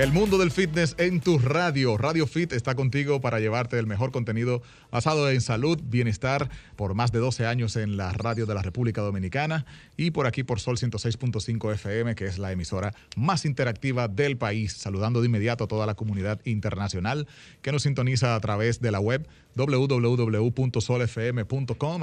El mundo del fitness en tu radio. Radio Fit está contigo para llevarte el mejor contenido basado en salud, bienestar, por más de 12 años en la radio de la República Dominicana y por aquí por Sol 106.5 FM, que es la emisora más interactiva del país. Saludando de inmediato a toda la comunidad internacional que nos sintoniza a través de la web www.solfm.com,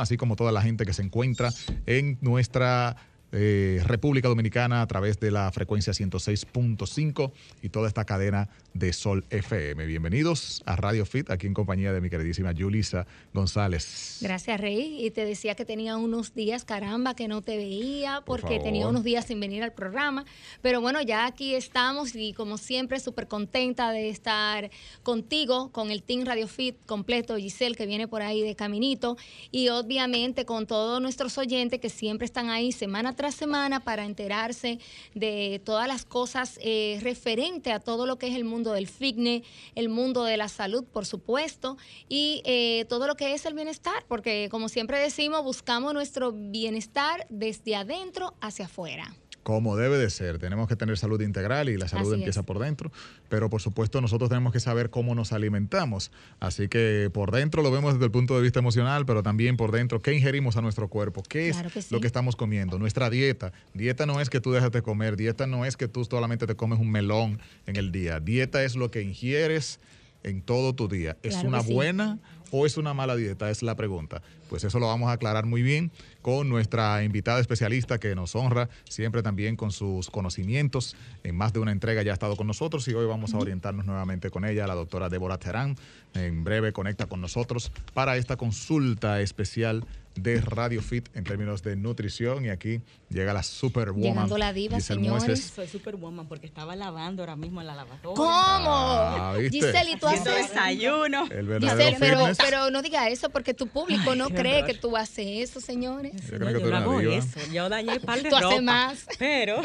así como toda la gente que se encuentra en nuestra eh, República Dominicana a través de la frecuencia 106.5 y toda esta cadena de Sol FM. Bienvenidos a Radio Fit, aquí en compañía de mi queridísima Yulisa González. Gracias, Rey. Y te decía que tenía unos días, caramba, que no te veía porque tenía unos días sin venir al programa. Pero bueno, ya aquí estamos y como siempre, súper contenta de estar contigo, con el Team Radio Fit completo, Giselle, que viene por ahí de caminito, y obviamente con todos nuestros oyentes que siempre están ahí semana tras semana para enterarse de todas las cosas eh, referente a todo lo que es el mundo del fitness, el mundo de la salud, por supuesto, y eh, todo lo que es el bienestar, porque como siempre decimos, buscamos nuestro bienestar desde adentro hacia afuera como debe de ser. Tenemos que tener salud integral y la salud empieza por dentro, pero por supuesto nosotros tenemos que saber cómo nos alimentamos. Así que por dentro lo vemos desde el punto de vista emocional, pero también por dentro, ¿qué ingerimos a nuestro cuerpo? ¿Qué es lo que estamos comiendo? Nuestra dieta. Dieta no es que tú dejas de comer, dieta no es que tú solamente te comes un melón en el día. Dieta es lo que ingieres en todo tu día. ¿Es una buena o es una mala dieta? Es la pregunta. Pues eso lo vamos a aclarar muy bien con nuestra invitada especialista que nos honra siempre también con sus conocimientos. En más de una entrega ya ha estado con nosotros y hoy vamos a orientarnos nuevamente con ella, la doctora Débora Terán. En breve conecta con nosotros para esta consulta especial de Radio Fit en términos de nutrición y aquí llega la Superwoman. Llegando la diva, señores. Soy Superwoman porque estaba lavando ahora mismo en la lavadora. ¿Cómo? Ah, Giselle, ¿y tú haces desayuno? Giselle, pero, pero no diga eso porque tu público no cree que tú haces eso, señores. Yo creo que tú no eso. Yo dañé el par de Tú haces más. Pero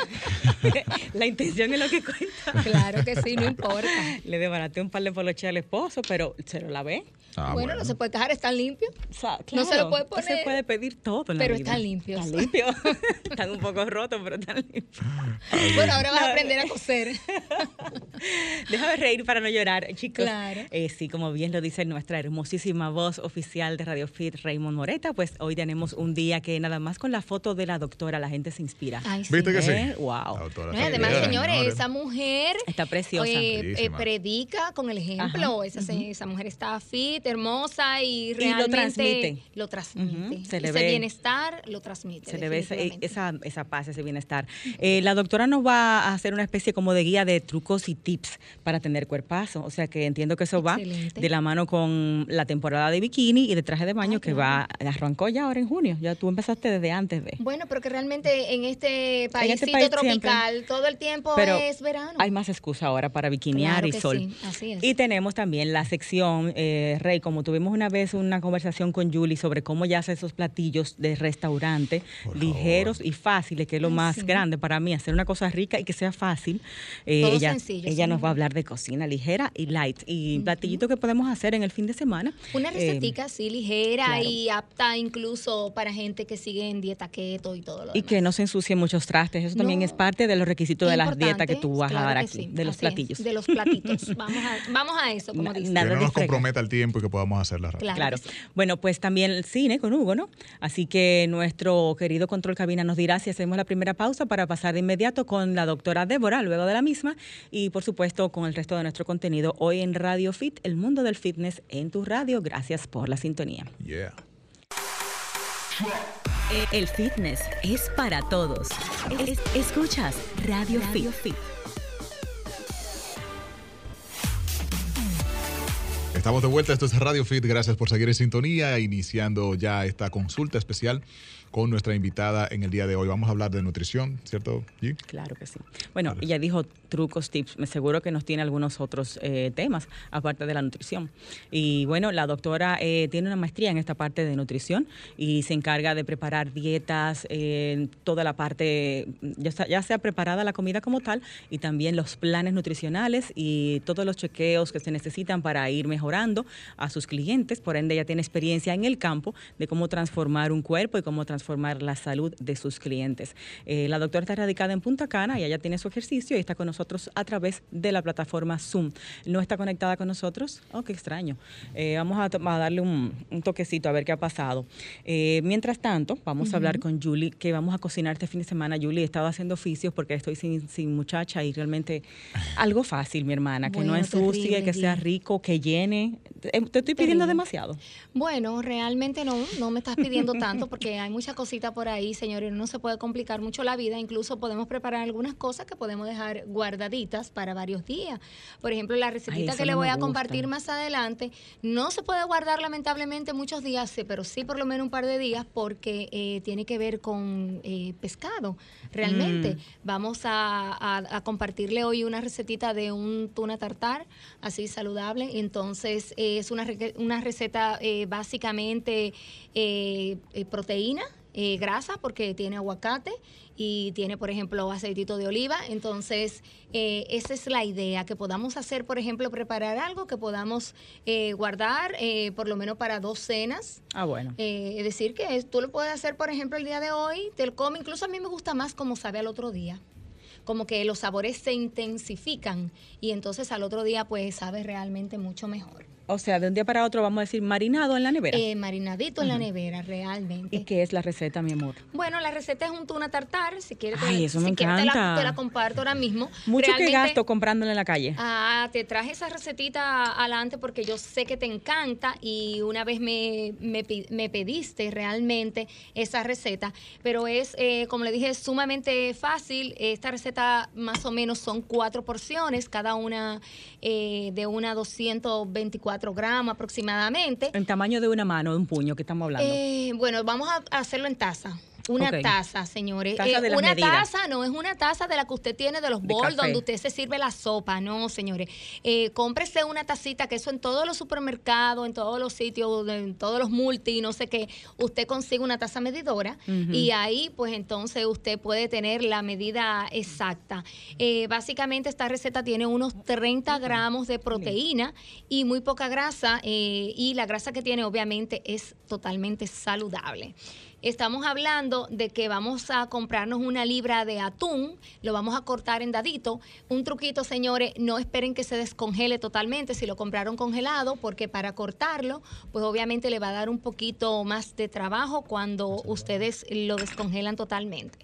la intención es lo que cuenta. Claro que sí, no importa. Le desbaraté un par de poloches al esposo, pero se lo lavé. Ah, bueno, no se puede dejar, están limpios. no se lo puede poner. Puede pedir todo en Pero la están limpios. Están limpios. están un poco rotos, pero están limpios. bueno, ahora vas a aprender a coser. Déjame reír para no llorar, chicos. Claro. Eh, sí, como bien lo dice nuestra hermosísima voz oficial de Radio Fit, Raymond Moreta, pues hoy tenemos un día que nada más con la foto de la doctora la gente se inspira. ¿Viste que sí? ¿Eh? Wow. además, señores, esa mujer está preciosa. Eh, predica con el ejemplo. Esa, esa mujer está fit hermosa y realmente lo transmite. Lo transmite. Se le ese bienestar lo transmite. Se le ve esa, esa, paz, ese bienestar. Eh, la doctora nos va a hacer una especie como de guía de trucos y tips para tener cuerpazo. O sea que entiendo que eso va de la mano con la temporada de bikini y de traje de baño que va, arrancó ya ahora en junio. Ya tú empezaste desde antes de. Bueno, pero que realmente en este, este paísito tropical todo el tiempo es verano. Hay más excusa ahora para bikinear y sol. Así es. Y tenemos también la sección, eh, Rey, como tuvimos una vez una conversación con Julie sobre cómo ya hace esos platillos de restaurante ligeros y fáciles, que es lo más grande para mí, hacer una cosa rica y que sea fácil. Eh, ella ella nos va a hablar de cocina ligera y light y platillitos que podemos hacer en el fin de semana. Una eh, recetica así ligera y apta incluso para gente que sigue en dieta keto y todo lo Y que no se ensucie muchos trastes, eso también es parte de los requisitos de las dietas que tú vas a dar aquí, de los platillos. de los platitos. vamos, a, vamos a eso, como dice. Que no nos comprometa el tiempo y que podamos hacerla rápido. Claro. Bueno, pues también el cine con Hugo, ¿no? Así que nuestro querido control cabina nos dirá si hacemos la primera pausa para pasar de inmediato con la doctora Débora luego de la misma y por supuesto con el resto de nuestro contenido hoy en Radio Fit, el mundo del fitness en tu radio. Gracias por la sintonía. Yeah. El fitness es para todos. escuchas Radio, Fit. Estamos de vuelta, esto es Radio Fit, gracias por seguir en sintonía, iniciando ya esta consulta especial con nuestra invitada en el día de hoy. Vamos a hablar de nutrición, ¿cierto, G? Claro que sí. Bueno, ella dijo trucos, tips. Me seguro que nos tiene algunos otros eh, temas, aparte de la nutrición. Y bueno, la doctora eh, tiene una maestría en esta parte de nutrición y se encarga de preparar dietas, eh, toda la parte, ya, ya sea preparada la comida como tal, y también los planes nutricionales y todos los chequeos que se necesitan para ir mejorando a sus clientes. Por ende, ella tiene experiencia en el campo de cómo transformar un cuerpo y cómo transformar transformar la salud de sus clientes. Eh, la doctora está radicada en Punta Cana y ella tiene su ejercicio y está con nosotros a través de la plataforma Zoom. ¿No está conectada con nosotros? Oh, qué extraño. Eh, vamos a, darle un, toquecito a ver qué ha pasado. Eh, mientras tanto, vamos a hablar con Julie, que vamos a cocinar este fin de semana. Julie, he estado haciendo oficios porque estoy sin, muchacha y realmente algo fácil, mi hermana, que no ensucie, que sea rico, que llene. Te estoy pidiendo demasiado. Bueno, realmente no, no me estás pidiendo tanto porque hay muchas cositas por ahí, señores, no se puede complicar mucho la vida, incluso podemos preparar algunas cosas que podemos dejar guardaditas para varios días. Por ejemplo, la recetita que le voy a compartir más adelante no se puede guardar lamentablemente muchos días, pero sí por lo menos un par de días porque eh, tiene que ver con eh, pescado, realmente. Mm. Vamos a, compartirle hoy una recetita de un tuna tartar, así saludable. Entonces, eh, es una, una receta básicamente proteína, grasa, porque tiene aguacate y tiene, por ejemplo, aceitito de oliva. Entonces, eh, esa es la idea, que podamos hacer, por ejemplo, preparar algo que podamos eh, guardar eh, por lo menos para dos cenas. Ah, bueno. es decir, que tú lo puedes hacer, por ejemplo, el día de hoy, te lo comes, incluso a mí me gusta más como sabe al otro día como que los sabores se intensifican y entonces al otro día pues sabe realmente mucho mejor. O sea, de un día para otro vamos a decir marinado en la nevera. Eh, marinadito en la nevera, realmente. ¿Y qué es la receta, mi amor? Bueno, la receta es un tuna tartar. Si quieres, Ay, eso me encanta. te, la, comparto ahora mismo. Mucho que gasto comprándola en la calle. Ah, te traje esa recetita adelante porque yo sé que te encanta y una vez me, me, pediste realmente esa receta. Pero es, eh, como le dije, sumamente fácil. Esta receta más o menos son cuatro porciones, cada una eh, de una 224 gramos aproximadamente. En tamaño de una mano, de un puño que estamos hablando. Eh, bueno, vamos a hacerlo en taza. Una taza, señores. Eh, una taza no es una taza de la que usted tiene de los bols donde usted se sirve la sopa, no, señores. Eh, cómprese una tacita, que eso en todos los supermercados, en todos los sitios, en todos los multi, no sé qué, usted consigue una taza medidora y ahí pues entonces usted puede tener la medida exacta. Eh, básicamente esta receta tiene unos 30 gramos de proteína y muy poca grasa y la grasa que tiene obviamente es totalmente saludable estamos hablando de que vamos a comprarnos una libra de atún, lo vamos a cortar en dadito. Un truquito, señores, no esperen que se descongele totalmente si lo compraron congelado, porque para cortarlo, pues obviamente le va a dar un poquito más de trabajo cuando ustedes lo descongelan totalmente.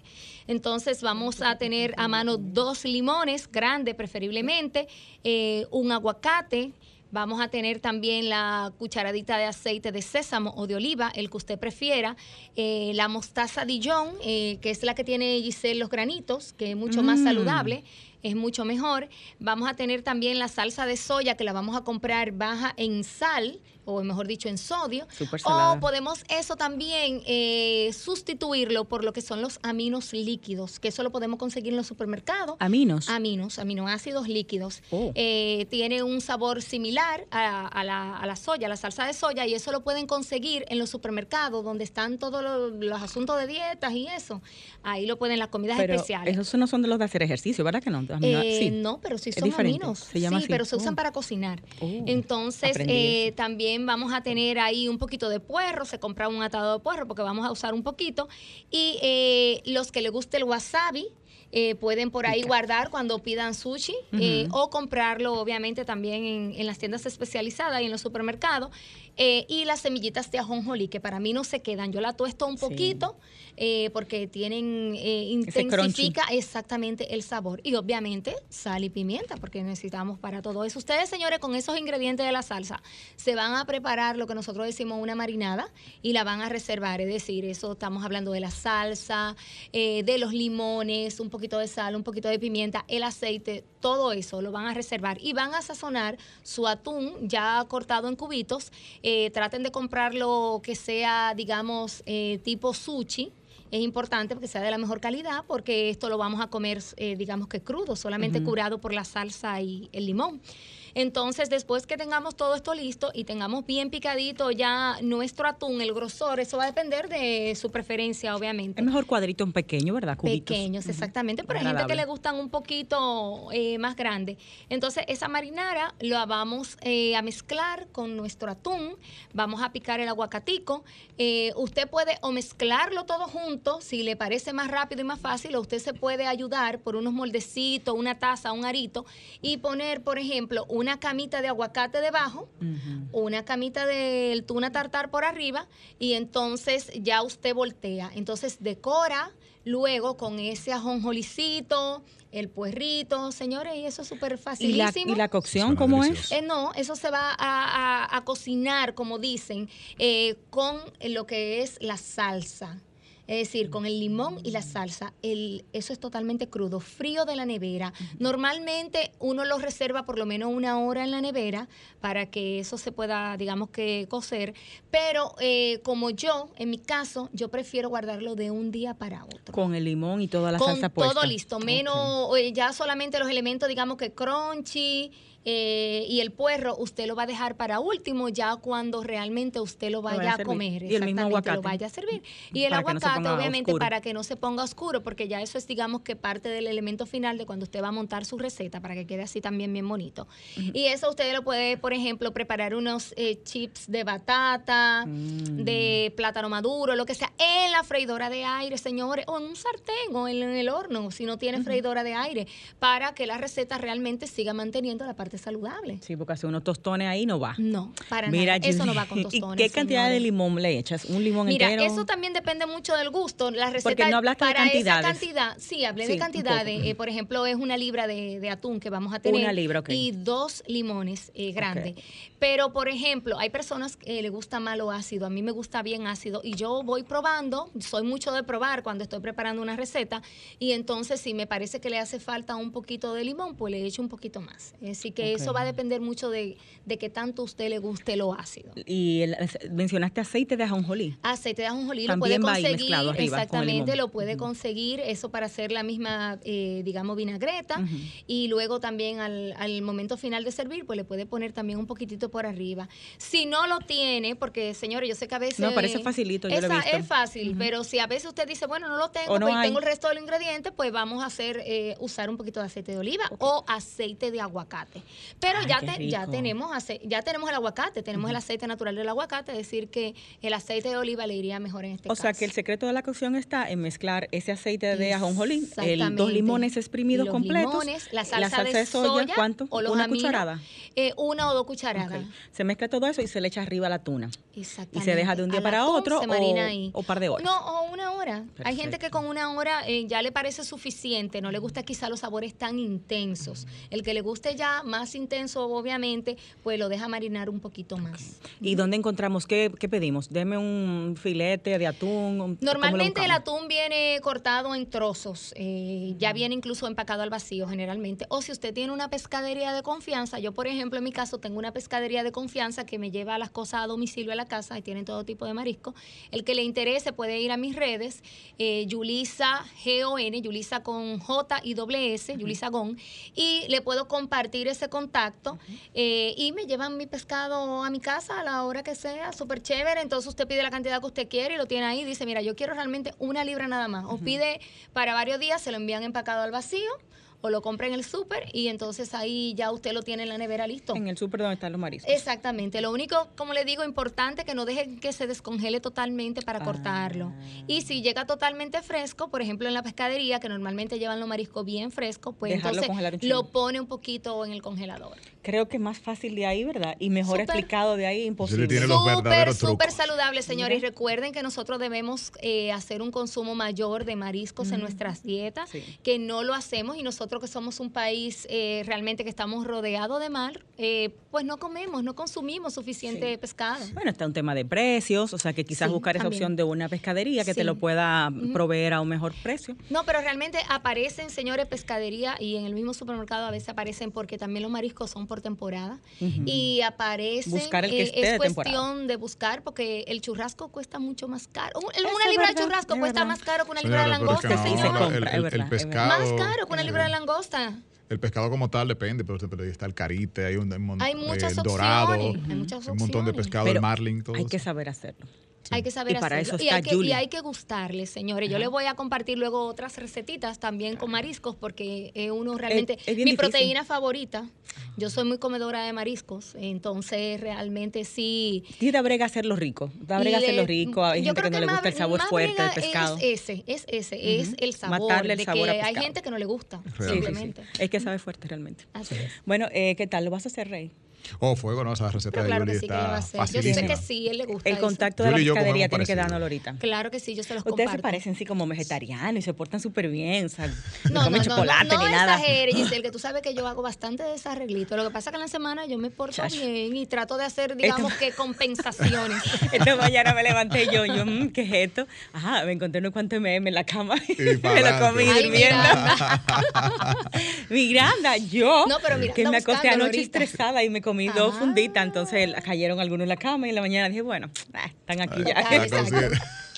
Entonces vamos a tener a mano dos limones grandes preferiblemente, eh, un aguacate, Vamos a tener también la cucharadita de aceite de sésamo o de oliva, el que usted prefiera. Eh, la mostaza Dijon, eh, que es la que tiene Giselle los granitos, que es mucho más mm. saludable es mucho mejor. Vamos a tener también la salsa de soya que la vamos a comprar baja en sal, o mejor dicho, en sodio. O podemos eso también eh, sustituirlo por lo que son los aminos líquidos, que eso lo podemos conseguir en los supermercados. ¿Aminos? Aminos, aminoácidos líquidos. Oh. Eh, tiene un sabor similar a, la, soya, a la salsa de soya, y eso lo pueden conseguir en los supermercados, donde están todos los, asuntos de dietas y eso. Ahí lo pueden las comidas pero especiales. Esos no son de los de hacer ejercicio, ¿verdad que no? Eh, no, pero sí son aminos. sí, pero se usan oh. para cocinar. Oh. Entonces, también vamos a tener ahí un poquito de puerro, se compra un atado de puerro porque vamos a usar un poquito. Y eh, los que les guste el wasabi, eh, pueden por ahí guardar cuando pidan sushi eh, o comprarlo obviamente también en, las tiendas especializadas y en los supermercados. Y las semillitas de ajonjolí, que para mí no se quedan. Yo la tuesto un poquito porque tienen, intensifica exactamente el sabor. Y obviamente sal y pimienta, porque necesitamos para todo eso. Ustedes, señores, con esos ingredientes de la salsa, se van a preparar lo que nosotros decimos una marinada y la van a reservar. Es decir, eso estamos hablando de la salsa, de los limones, un poquito de sal, un poquito de pimienta, el aceite, todo eso lo van a reservar y van a sazonar su atún ya cortado en cubitos. Eh, traten de comprarlo que sea, digamos, eh, tipo sushi. Es importante que sea de la mejor calidad porque esto lo vamos a comer, eh, digamos que crudo, solamente curado por la salsa y el limón. Entonces, después que tengamos todo esto listo y tengamos bien picadito ya nuestro atún, el grosor, eso va a depender de su preferencia, obviamente. Es mejor cuadrito en pequeño, ¿verdad? Pequeños, exactamente, pero hay gente que le gustan un poquito eh, más grande. Entonces, esa marinara la vamos eh, a mezclar con nuestro atún, vamos a picar el aguacatico. Eh, usted puede o mezclarlo todo junto, si le parece más rápido y más fácil, o usted se puede ayudar por unos moldecitos, una taza, un arito, y poner, por ejemplo, una camita de aguacate debajo, una camita de tuna tartar por arriba, y entonces ya usted voltea. Entonces decora luego con ese ajonjolicito, el puerrito, señores, y eso es súper facilísimo. ¿Y la, cocción cómo es? Eh, no, eso se va a, cocinar, como dicen, eh, con lo que es la salsa. Es decir, con el limón y la salsa, el, eso es totalmente crudo, frío de la nevera. Normalmente uno lo reserva por lo menos una hora en la nevera para que eso se pueda, digamos que, cocer. Pero eh, como yo, en mi caso, yo prefiero guardarlo de un día para otro. Con el limón y toda la salsa puesta. Todo listo, menos eh, ya solamente los elementos, digamos que crunchy eh, y el puerro usted lo va a dejar para último ya cuando realmente usted lo vaya a, comer. Y el mismo aguacate. Lo vaya a servir. Y el aguacate, obviamente, para que no se ponga oscuro, porque ya eso es, digamos, que parte del elemento final de cuando usted va a montar su receta para que quede así también bien bonito. Y eso usted lo puede, por ejemplo, preparar unos eh, chips de batata, mm. de plátano maduro, lo que sea, en la freidora de aire, señores, o en un sartén o en, el horno, si no tiene freidora de aire, para que la receta realmente siga manteniendo la parte saludable. Sí, porque hace unos tostones ahí no va. No, para Mira, nada. Eso no va con tostones. ¿Y qué cantidad de limón le echas? ¿Un limón Mira, entero? eso también depende mucho del gusto. La receta porque no hablaste para de cantidades. esa cantidad, sí, hablé de cantidades. Eh, por ejemplo, es una libra de, atún que vamos a tener. Una libra, ok. Y dos limones eh, grandes. Pero, por ejemplo, hay personas que le gusta malo ácido. A mí me gusta bien ácido. Y yo voy probando, soy mucho de probar cuando estoy preparando una receta. Y entonces, si me parece que le hace falta un poquito de limón, pues le echo un poquito más. Así que eso va a depender mucho de, de que tanto a usted le guste lo ácido. Y mencionaste aceite de ajonjolí. Aceite de ajonjolí lo puede conseguir, exactamente, lo puede conseguir eso para hacer la misma, eh, digamos, vinagreta. Y luego también al, al, momento final de servir, pues le puede poner también un poquitito por arriba. Si no lo tiene, porque señores, yo sé que a veces... No, parece facilito, yo lo he visto. Es fácil, pero si a veces usted dice, bueno, no lo tengo, pues tengo el resto de los ingredientes, pues vamos a hacer, eh, usar un poquito de aceite de oliva o aceite de aguacate. Pero ya ya tenemos ya tenemos el aguacate, tenemos el aceite natural del aguacate, es decir que el aceite de oliva le iría mejor en este caso. O sea que el secreto de la cocción está en mezclar ese aceite de ajonjolí, el dos limones exprimidos completos, la salsa, de, soya, ¿cuánto? una cucharada. Eh, una o dos cucharadas. Se mezcla todo eso y se le echa arriba la tuna. Exactamente. Y se deja de un día para otro o, par de horas. No, o una hora. Hay gente que con una hora eh, ya le parece suficiente, no le gusta quizá los sabores tan intensos. El que le guste ya más intenso obviamente, pues lo deja marinar un poquito más. ¿Y dónde encontramos? ¿Qué, pedimos? Deme un filete de atún. Normalmente el atún viene cortado en trozos, eh, ya viene incluso empacado al vacío generalmente. O si usted tiene una pescadería de confianza, yo por ejemplo en mi caso tengo una pescadería de confianza que me lleva las cosas a domicilio a la casa y tienen todo tipo de marisco. El que le interese puede ir a mis redes, eh, Yulisa G-O-N, Yulisa con J y doble S, Yulisa Gon, y le puedo compartir ese contacto eh, y me llevan mi pescado a mi casa a la hora que sea, súper chévere. Entonces usted pide la cantidad que usted quiere y lo tiene ahí. Dice, mira, yo quiero realmente una libra nada más. O pide para varios días, se lo envían empacado al vacío o lo compra en el súper y entonces ahí ya usted lo tiene en la nevera listo. En el súper donde están los mariscos. Exactamente. Lo único, como le digo, importante que no deje que se descongele totalmente para cortarlo. Ah. Y si llega totalmente fresco, por ejemplo en la pescadería, que normalmente llevan los mariscos bien frescos, pues entonces lo pone un poquito en el congelador. Creo que es más fácil de ahí, ¿verdad? Y mejor explicado de ahí, imposible. Súper, súper saludable, señores. Y recuerden que nosotros debemos eh, hacer un consumo mayor de mariscos en nuestras dietas, que no lo hacemos y nosotros que somos un país eh, realmente que estamos rodeados de mar, eh, pues no comemos, no consumimos suficiente pescado. Bueno, está un tema de precios, o sea que quizás buscar esa opción de una pescadería que te lo pueda proveer a un mejor precio. No, pero realmente aparecen, señores, pescadería y en el mismo supermercado a veces aparecen porque también los mariscos son por temporada y aparecen. Buscar el que eh, esté es cuestión de buscar porque el churrasco cuesta mucho más caro. una libra de churrasco cuesta más caro que una libra de langosta, señor. el, pescado, más caro que una libra de langosta. El pescado como tal depende, pero, está el carite, hay un, hay muchas el dorado, hay muchas un montón de pescado, el marlin, todo Hay que saber hacerlo. Hay que saber y para Eso y, hay que, y hay que gustarle, señores. Yo les voy a compartir luego otras recetitas también con mariscos porque es uno realmente mi proteína favorita. Yo soy muy comedora de mariscos, entonces realmente sí. Sí, da brega hacerlo rico. Da brega hacerlo rico. Hay gente que no le gusta el sabor fuerte del pescado. Es ese, es ese, es el sabor. Matarle el sabor que hay gente que no le gusta, simplemente. Es que sabe fuerte realmente. Así es. Bueno, eh, ¿qué tal? ¿Lo vas a hacer, Rey? Oh, fuego, no, esa receta de Yuli está Yo sé que sí, él le gusta El contacto de la pescadería tiene que darnos ahorita. Claro que sí, yo se los Ustedes se parecen así como vegetarianos y se portan súper bien, o sea, no, no comen chocolate ni nada. No exageres, Giselle, que tú sabes que yo hago bastante de ese arreglito. Lo que pasa es que en la semana yo me porto bien y trato de hacer, digamos, que compensaciones. Esta mañana me levanté yo, yo, mm, ¿qué es esto? Ajá, me encontré unos cuantos memes en la cama y me lo comí durmiendo. Miranda, yo, que me acosté anoche estresada y me comí dos funditas entonces cayeron algunos en la cama y en la mañana dije, bueno, ah, están aquí ya.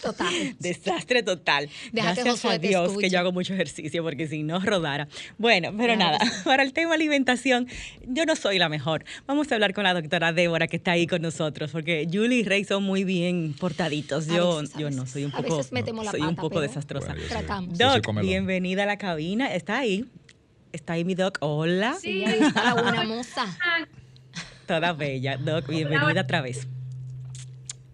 Total. Desastre total. Gracias a Dios que yo hago mucho ejercicio porque si no rodara. Bueno, pero nada, para el tema alimentación, yo no soy la mejor. Vamos a hablar con la doctora Débora que está ahí con nosotros porque Julie y Rey son muy bien portaditos. Yo, yo no soy un poco, soy un poco desastrosa. Doc, bienvenida a la cabina. Está ahí. Está ahí mi doc. Hola. Sí, está la buena moza. Toda bella. Doc, bienvenida otra vez.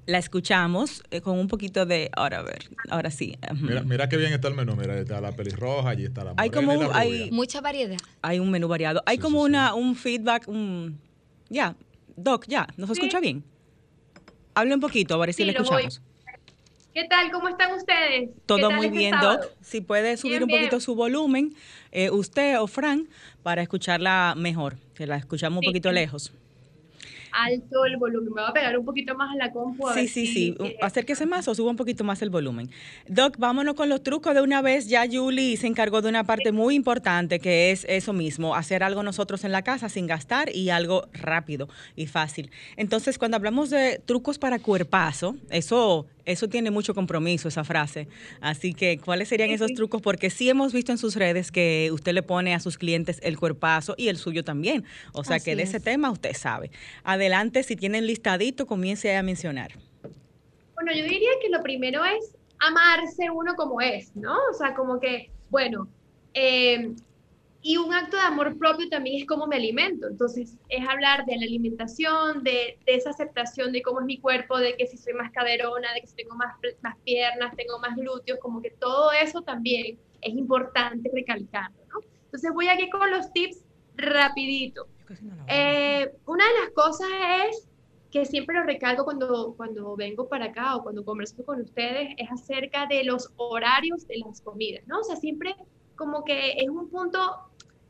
La escuchamos eh, con un poquito de. Ahora a ver, ahora sí. Mira, mira qué bien está el menú. Mira, está la pelirroja, allí está la Hay como hay mucha variedad. Hay un menú variado. Hay como una un feedback, un ya, Doc, ya, ¿nos escucha bien? Hable un poquito, a ver si le escuchamos. ¿Qué tal? ¿Cómo están ustedes? Todo muy este bien, Doc. Si puede subir un poquito su volumen, eh, usted o Fran, para escucharla mejor, que la escuchamos un poquito lejos alto el volumen. Me voy a pegar un poquito más a la compu. sí, sí, sí. Acérquese más o suba un poquito más el volumen. Doc, vámonos con los trucos de una vez. Ya Julie se encargó de una parte muy importante que es eso mismo, hacer algo nosotros en la casa sin gastar y algo rápido y fácil. Entonces, cuando hablamos de trucos para cuerpazo, eso eso tiene mucho compromiso, esa frase. Así que, ¿cuáles serían esos trucos? Porque sí hemos visto en sus redes que usted le pone a sus clientes el cuerpazo y el suyo también. O sea que de ese tema usted sabe. Adelante, si tienen listadito, comience a mencionar. Bueno, yo diría que lo primero es amarse uno como es, ¿no? O sea, como que, bueno, eh, y un acto de amor propio también es cómo me alimento. Entonces, es hablar de la alimentación, de, esa aceptación de cómo es mi cuerpo, de que si soy más caderona, de que si tengo más, más piernas, tengo más glúteos, como que todo eso también es importante recalcarlo, ¿no? Entonces, voy aquí con los tips rapidito. Eh, una de las cosas es que siempre lo recalco cuando, cuando vengo para acá o cuando converso con ustedes, es acerca de los horarios de las comidas, ¿no? O sea, siempre como que es un punto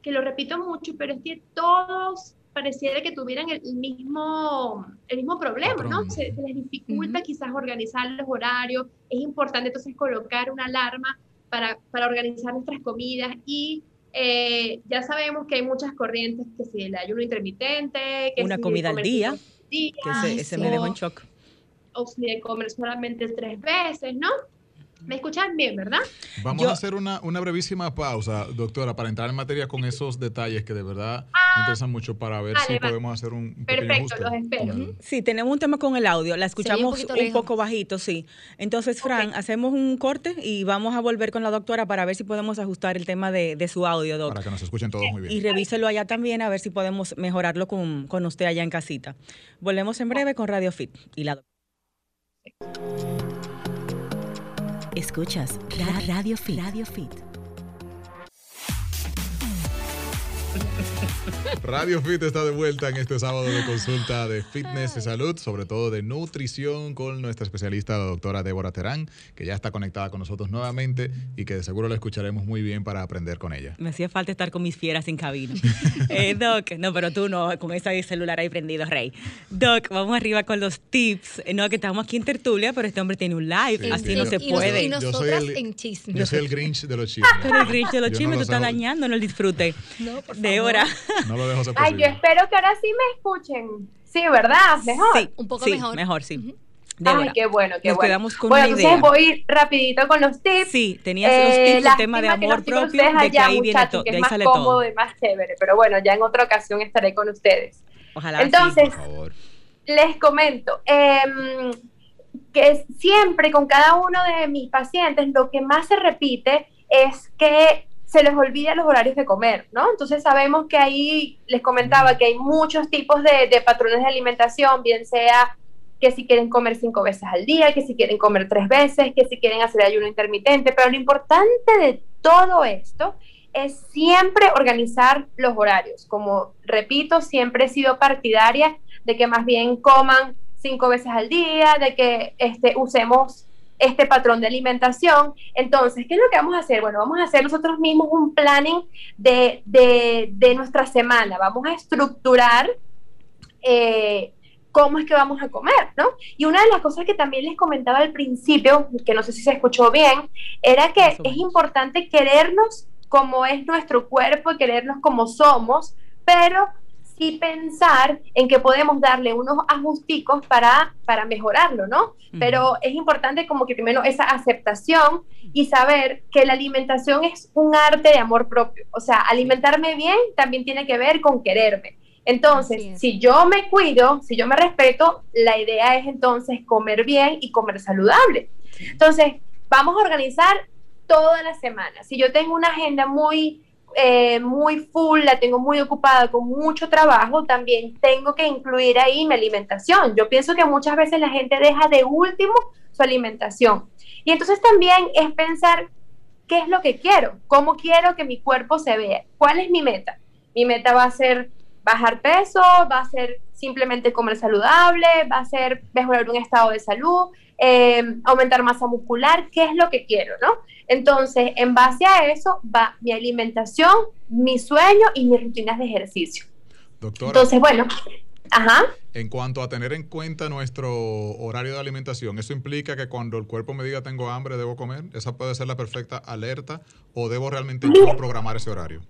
que lo repito mucho, pero es que todos pareciera que tuvieran el mismo, el mismo problema, ¿no? Se, les dificulta quizás organizar los horarios, es importante entonces colocar una alarma para, para organizar nuestras comidas y eh, ya sabemos que hay muchas corrientes, que si el ayuno intermitente, que una si comida al día, que ese, me dejó en shock. O si de comer solamente tres veces, ¿no? ¿Me escuchan bien, verdad? Vamos a hacer una, una, brevísima pausa, doctora, para entrar en materia con esos detalles que de verdad me interesan mucho para ver si podemos hacer un, un Perfecto, los espero. Sí, tenemos un tema con el audio. La escuchamos un, poco bajito, sí. Entonces, Fran, hacemos un corte y vamos a volver con la doctora para ver si podemos ajustar el tema de, de su audio, doctor. Para que nos escuchen todos muy bien. Y revíselo allá también a ver si podemos mejorarlo con, con usted allá en casita. Volvemos en breve con Radio Fit y la Escuchas Radio Fit. Radio Fit. Radio Fit está de vuelta en este sábado de consulta de fitness y salud, sobre todo de nutrición, con nuestra especialista, la doctora Débora Terán, que ya está conectada con nosotros nuevamente y que de seguro la escucharemos muy bien para aprender con ella. Me hacía falta estar con mis fieras en cabina. eh, Doc, no, pero tú no, con ese celular ahí prendido, Rey. Doc, vamos arriba con los tips. Eh, no, que estamos aquí en tertulia, pero este hombre tiene un live, así no se puede. Y nosotras en chismes. Yo soy el Grinch de los chismes. Pero el Grinch de los chismes no te está dañando, no el disfrute. No, por Débora. No lo dejo Ay, yo espero que ahora sí me escuchen. Sí, ¿verdad? Mejor. Sí, un poco mejor. Mejor, sí. Ay, qué bueno, qué nos bueno. Quedamos con bueno, una entonces voy rapidito con los tips. Sí, tenías los tips eh, el tema de amor propio, de que ahí viene todo, de ahí es más cómodo y más chévere, pero bueno, ya en otra ocasión estaré con ustedes. Ojalá. Entonces, les comento, eh, que siempre con cada uno de mis pacientes lo que más se repite es que se les olvida los horarios de comer, ¿no? Entonces sabemos que ahí, les comentaba que hay muchos tipos de, patrones de alimentación, bien sea que si quieren comer cinco veces al día, que si quieren comer tres veces, que si quieren hacer ayuno intermitente, pero lo importante de todo esto es siempre organizar los horarios. Como repito, siempre he sido partidaria de que más bien coman cinco veces al día, de que este, usemos este patrón de alimentación. Entonces, ¿qué es lo que vamos a hacer? Bueno, vamos a hacer nosotros mismos un planning de, de, nuestra semana. Vamos a estructurar eh, cómo es que vamos a comer, ¿no? Y una de las cosas que también les comentaba al principio, que no sé si se escuchó bien, era que es importante querernos como es nuestro cuerpo, querernos como somos, pero y pensar en que podemos darle unos ajusticos para, para mejorarlo, ¿no? Pero es importante como que primero esa aceptación y saber que la alimentación es un arte de amor propio. O sea, alimentarme bien también tiene que ver con quererme. Entonces, si yo me cuido, si yo me respeto, la idea es entonces comer bien y comer saludable. Entonces, vamos a organizar toda la semana. Si yo tengo una agenda muy eh, muy full, la tengo muy ocupada con mucho trabajo, también tengo que incluir ahí mi alimentación. Yo pienso que muchas veces la gente deja de último su alimentación. Y entonces también es pensar qué es lo que quiero, cómo quiero que mi cuerpo se vea, cuál es mi meta. Mi meta va a ser bajar peso, va a ser simplemente comer saludable, va a ser mejorar un estado de salud, eh, aumentar masa muscular, qué es lo que quiero, ¿no? Entonces, en base a eso va mi alimentación, mi sueño y mis rutinas de ejercicio. Doctora. Entonces, bueno, ajá. En cuanto a tener en cuenta nuestro horario de alimentación, ¿eso implica que cuando el cuerpo me diga tengo hambre, debo comer? ¿Esa puede ser la perfecta alerta o debo realmente programar ese horario?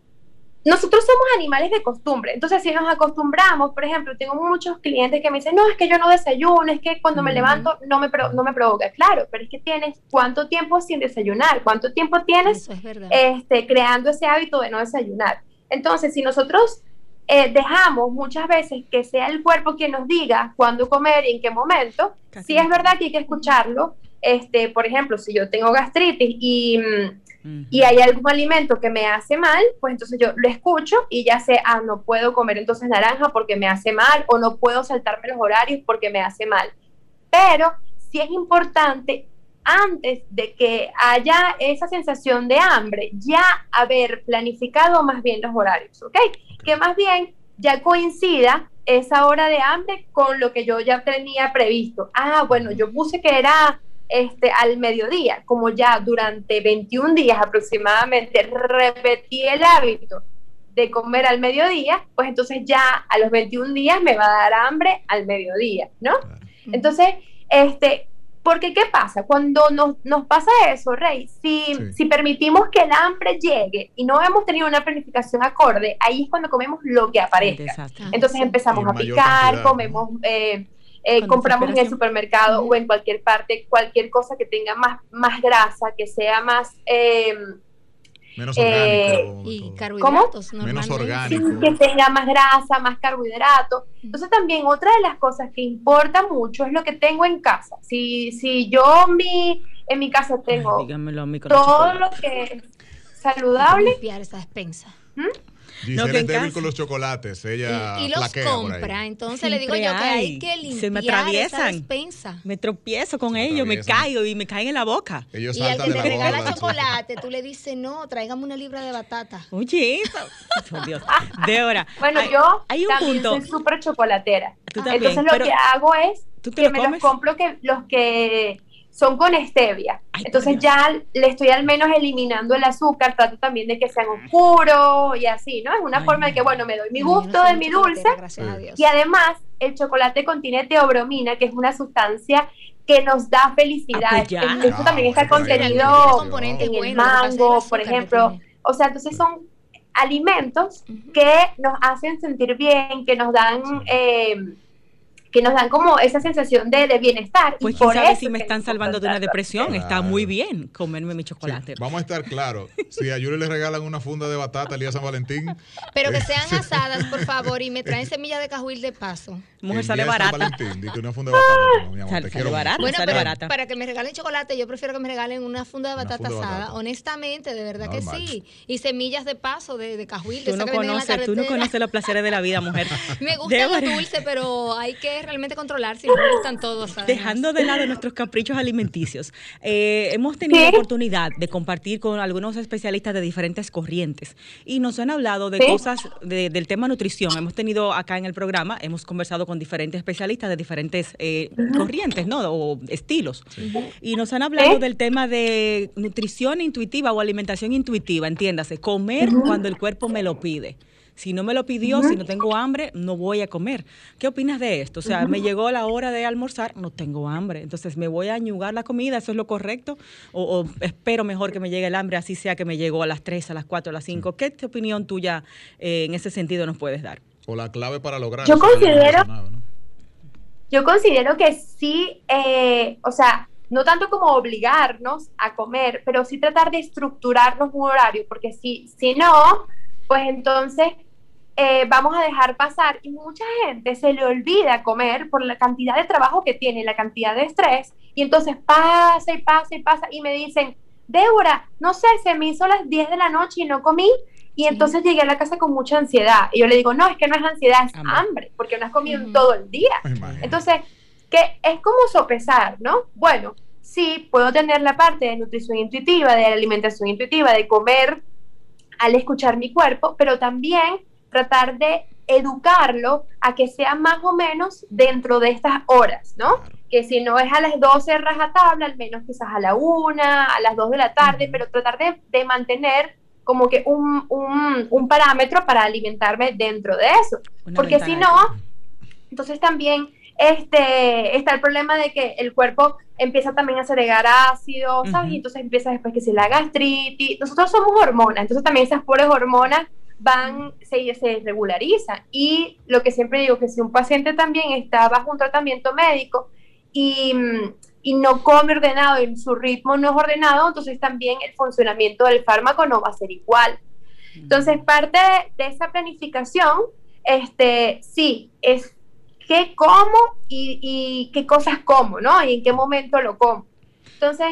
Nosotros somos animales de costumbre, entonces si nos acostumbramos, por ejemplo, tengo muchos clientes que me dicen, no, es que yo no desayuno, es que cuando me levanto no me, no me provoca, claro, pero es que tienes cuánto tiempo sin desayunar, cuánto tiempo tienes este, creando ese hábito de no desayunar. Entonces, si nosotros eh, dejamos muchas veces que sea el cuerpo quien nos diga cuándo comer y en qué momento, sí es verdad que hay que escucharlo, este, por ejemplo, si yo tengo gastritis y... Y hay algún alimento que me hace mal, pues entonces yo lo escucho y ya sé, ah, no puedo comer entonces naranja porque me hace mal o no puedo saltarme los horarios porque me hace mal. Pero sí es importante antes de que haya esa sensación de hambre, ya haber planificado más bien los horarios, ¿ok? Que más bien ya coincida esa hora de hambre con lo que yo ya tenía previsto. Ah, bueno, yo puse que era este, al mediodía, como ya durante 21 días aproximadamente repetí el hábito de comer al mediodía, pues entonces ya a los 21 días me va a dar hambre al mediodía, ¿no? Entonces, este, porque ¿qué pasa? Cuando nos, nos pasa eso, Rey, si, si permitimos que el hambre llegue y no hemos tenido una planificación acorde, ahí es cuando comemos lo que aparezca. Entonces empezamos a picar, comemos... Eh, eh, compramos en el supermercado o en cualquier parte, cualquier cosa que tenga más, más grasa, que sea más... Em, menos orgánico. Eh, y carbohidratos, Menos orgánico. que tenga más grasa, más carbohidratos. Entonces también otra de las cosas que importa mucho es lo que tengo en casa. Si, si yo mi, en mi casa tengo todo lo que es saludable. Limpiar esa despensa. ¿Mm? Giselle es débil con los chocolates, ella y, los compra, entonces le digo yo que hay que limpiar Se me atraviesan. despensa. Me tropiezo con ellos, me caigo y me caen en la boca. Ellos y al que te regala chocolate, tú le dices, no, tráigame una libra de batata. Oye, oh, Dios. Débora. Bueno, yo hay un también punto. soy súper chocolatera. Entonces lo que hago es que me los compro que los que son con stevia. Entonces ya le estoy al menos eliminando el azúcar, trato también de que sean oscuros y así, ¿no? Es una forma de que, bueno, me doy mi gusto de mi dulce. Y además, el chocolate contiene teobromina, que es una sustancia que nos da felicidad. Ah, pues Eso también está contenido en el mango, por ejemplo. O sea, entonces son alimentos que nos hacen sentir bien, que nos dan... Eh, que nos dan como esa sensación de, de bienestar. Pues quién sabe si me están salvando de una depresión, está muy bien comerme mi chocolate. vamos a estar claros, si a Yuri le regalan una funda de batata el día de San Valentín. Pero que eh, sean asadas, por favor, y me traen semillas de cajuil de paso. Mujer sale barata. Valentín, una funda de batata. Mi amor, sale, barata, bueno, sale barata. para que me regalen chocolate, yo prefiero que me regalen una funda de batata asada, honestamente, de verdad que sí. Y semillas de paso, de, de cajuil. Tú, no conoces, tú no conoces los placeres de la vida, mujer. me gusta lo dulce, pero hay que realmente controlar si no me gustan todos. Dejando de lado nuestros caprichos alimenticios, eh, hemos tenido la oportunidad de compartir con algunos especialistas de diferentes corrientes y nos han hablado de cosas del tema nutrición. Hemos tenido acá en el programa, hemos conversado con diferentes especialistas de diferentes eh, corrientes, ¿no? O estilos. Y nos han hablado del tema de nutrición intuitiva o alimentación intuitiva, entiéndase, comer cuando el cuerpo me lo pide. Si no me lo pidió, si no tengo hambre, no voy a comer. ¿Qué opinas de esto? O sea, me llegó la hora de almorzar, no tengo hambre. Entonces, ¿me voy a añugar la comida? ¿Eso es lo correcto? ¿O, espero mejor que me llegue el hambre, así sea que me llegó a las 3, a las 4, a las 5? ¿Qué opinión tuya eh, en ese sentido nos puedes dar? O la clave para lograr. Yo considero, yo considero que sí, eh, o sea, no tanto como obligarnos a comer, pero sí tratar de estructurarnos un horario, porque si, si no, pues entonces eh, vamos a dejar pasar y mucha gente se le olvida comer por la cantidad de trabajo que tiene, la cantidad de estrés y entonces pasa y pasa y pasa y me dicen, Débora, no sé, se me hizo las 10 de la noche y no comí y entonces llegué a la casa con mucha ansiedad. Y yo le digo, no, es que no es ansiedad, es hambre, porque no has comido todo el día. Entonces, que es como sopesar, ¿no? Bueno, sí, puedo tener la parte de nutrición intuitiva, de alimentación intuitiva, de comer al escuchar mi cuerpo, pero también tratar de educarlo a que sea más o menos dentro de estas horas, ¿no? Que si no es a las 12 rajatabla, al menos quizás a la 1, a las 2 de la tarde, pero tratar de, mantener como que un, un, parámetro para alimentarme dentro de eso. Porque si no, entonces también este, está el problema de que el cuerpo empieza también a segregar ácido, ¿sabes? Y entonces empieza después que se la gastritis. Nosotros somos hormonas, entonces también esas pobres hormonas van, se, se regulariza Y lo que siempre digo, que si un paciente también está bajo un tratamiento médico y, y no come ordenado y su ritmo no es ordenado, entonces también el funcionamiento del fármaco no va a ser igual. Entonces, parte de, esa planificación, este, sí, es qué como y, y, qué cosas como, ¿no? Y en qué momento lo como. Entonces,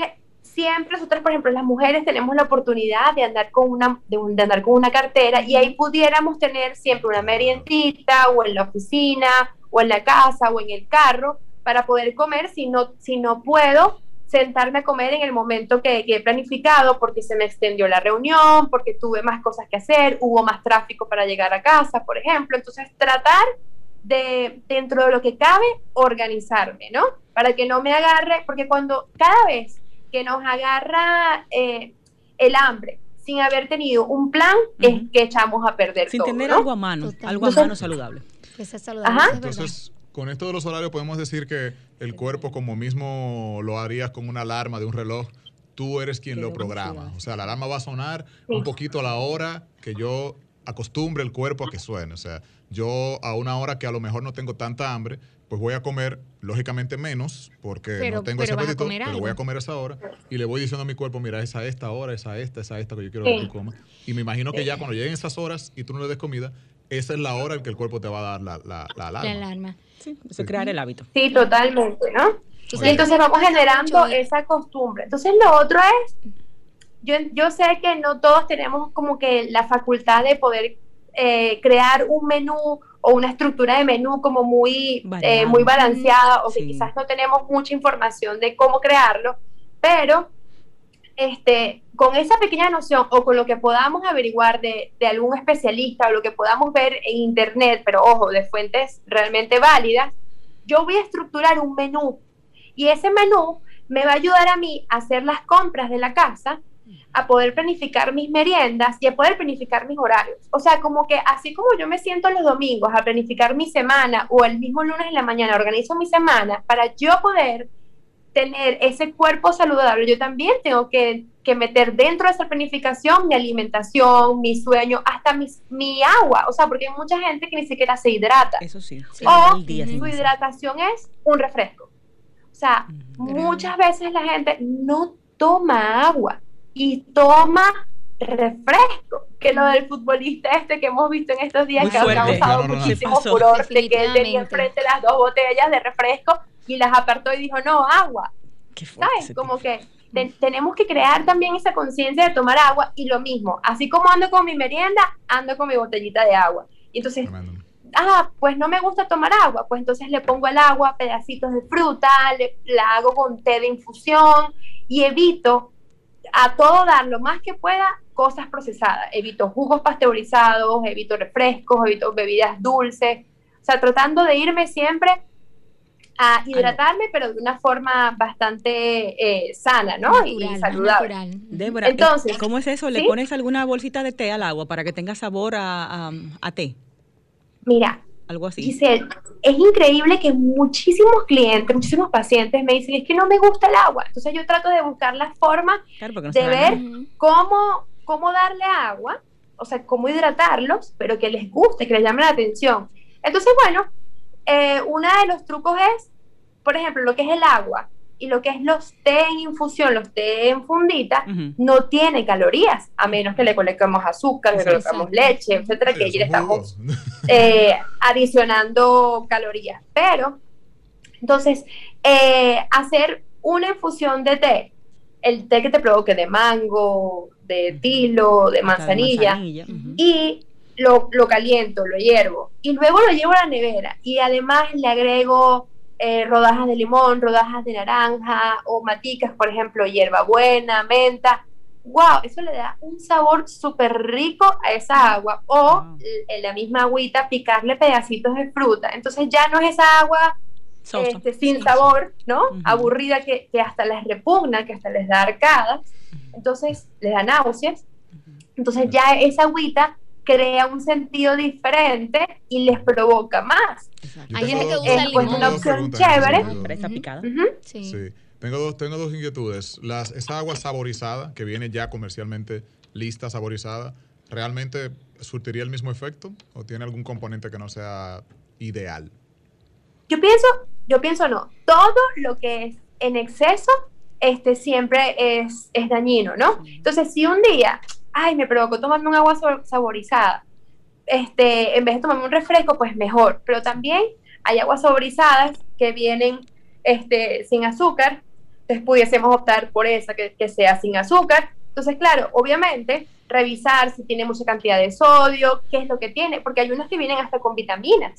siempre nosotros, por ejemplo, las mujeres tenemos la oportunidad de andar con una, de, andar con una cartera y ahí pudiéramos tener siempre una meriendita o en la oficina o en la casa o en el carro para poder comer si no, si no puedo sentarme a comer en el momento que, que, he planificado porque se me extendió la reunión, porque tuve más cosas que hacer, hubo más tráfico para llegar a casa, por ejemplo. Entonces, tratar de, dentro de lo que cabe, organizarme, ¿no? Para que no me agarre, porque cuando cada vez que nos agarra eh, el hambre sin haber tenido un plan, es que echamos a perder. Sin tener algo a mano, algo a mano saludable. Entonces, con esto de los horarios podemos decir que el cuerpo, como mismo lo harías con una alarma de un reloj, tú eres quien lo programa. O sea, la alarma va a sonar un poquito a la hora que yo acostumbre el cuerpo a que suene. O sea, yo a una hora que a lo mejor no tengo tanta hambre, pues voy a comer lógicamente menos porque no tengo ese apetito, pero voy a comer a esa hora y le voy diciendo a mi cuerpo, mira, es a esta hora, es a esta, es a esta que yo quiero que tú comas. Y me imagino que ya cuando lleguen esas horas y tú no le des comida, esa es la hora en que el cuerpo te va a dar la, la, la alarma. La alarma. Sí, eso crear el hábito. Sí, totalmente, ¿no? Y entonces vamos generando esa costumbre. Entonces lo otro es, yo, yo sé que no todos tenemos como que la facultad de poder eh, crear un menú o una estructura de menú como muy, eh, muy balanceada o que quizás no tenemos mucha información de cómo crearlo, pero este, con esa pequeña noción o con lo que podamos averiguar de, de, algún especialista o lo que podamos ver en internet, pero ojo, de fuentes realmente válidas, yo voy a estructurar un menú. Y ese menú me va a ayudar a mí a hacer las compras de la casa a poder planificar mis meriendas y a poder planificar mis horarios. O sea, como que así como yo me siento los domingos a planificar mi semana o el mismo lunes en la mañana organizo mi semana para yo poder tener ese cuerpo saludable, yo también tengo que, meter dentro de esa planificación mi alimentación, mi sueño, hasta mi, mi agua. O sea, porque hay mucha gente que ni siquiera se hidrata. Eso sí. o su hidratación es un refresco. O sea, muchas veces la gente no toma agua y toma refresco, que lo del futbolista este que hemos visto en estos días que ha causado muchísimo furor, de que él tenía enfrente las dos botellas de refresco y las apartó y dijo, no, agua. ¿Sabes? Como que tenemos que crear también esa conciencia de tomar agua y lo mismo, así como ando con mi merienda, ando con mi botellita de agua. Y entonces, ah, pues no me gusta tomar agua, pues entonces le pongo el agua, pedacitos de fruta, le, la hago con té de infusión y evito a todo dar lo más que pueda cosas procesadas. Evito jugos pasteurizados, evito refrescos, evito bebidas dulces. O sea, tratando de irme siempre a hidratarme, pero de una forma bastante eh, sana, ¿no? y saludable. Débora, Entonces, ¿cómo es eso? ¿Le pones alguna bolsita de té al agua para que tenga sabor a, a, té? Mira, algo así. Giselle, es increíble que muchísimos clientes, muchísimos pacientes me dicen, es que no me gusta el agua. Entonces yo trato de buscar la forma de ver cómo, cómo darle agua, o sea, cómo hidratarlos, pero que les guste, que les llame la atención. Entonces, bueno, eh, uno de los trucos es, por ejemplo, lo que es el agua y lo que es los té en infusión, los té en fundita, no tiene calorías, a menos que le coloquemos azúcar, le coloquemos leche, etcétera, que ya estamos eh, adicionando calorías. Pero, entonces, eh, hacer una infusión de té, el té que te provoque de mango, de tilo, de manzanilla, y lo, lo, caliento, lo hiervo y luego lo llevo a la nevera y además le agrego eh, rodajas de limón, rodajas de naranja o maticas, por ejemplo, hierbabuena, menta. ¡Wow! Eso le da un sabor súper rico a esa agua. O en la misma agüita picarle pedacitos de fruta. Entonces ya no es esa agua este, sin sabor, ¿no? Aburrida que, que, hasta les repugna, que hasta les da arcadas. Entonces les da náuseas. Entonces ya esa agüita crea un sentido diferente y les provoca más. Hay gente que usa pues una opción chévere. picada. sí. Tengo dos, tengo dos inquietudes. Las, esa agua saborizada, que viene ya comercialmente lista, saborizada, ¿realmente surtiría el mismo efecto o tiene algún componente que no sea ideal? Yo pienso, yo pienso no. Todo lo que es en exceso este, siempre es, es dañino, ¿no? Entonces, si un día ay, me provocó tomarme un agua saborizada. Este, en vez de tomarme un refresco, pues mejor. Pero también hay aguas saborizadas que vienen este, sin azúcar, entonces pudiésemos optar por esa que, sea sin azúcar. Entonces, claro, obviamente, revisar si tiene mucha cantidad de sodio, qué es lo que tiene, porque hay unas que vienen hasta con vitaminas.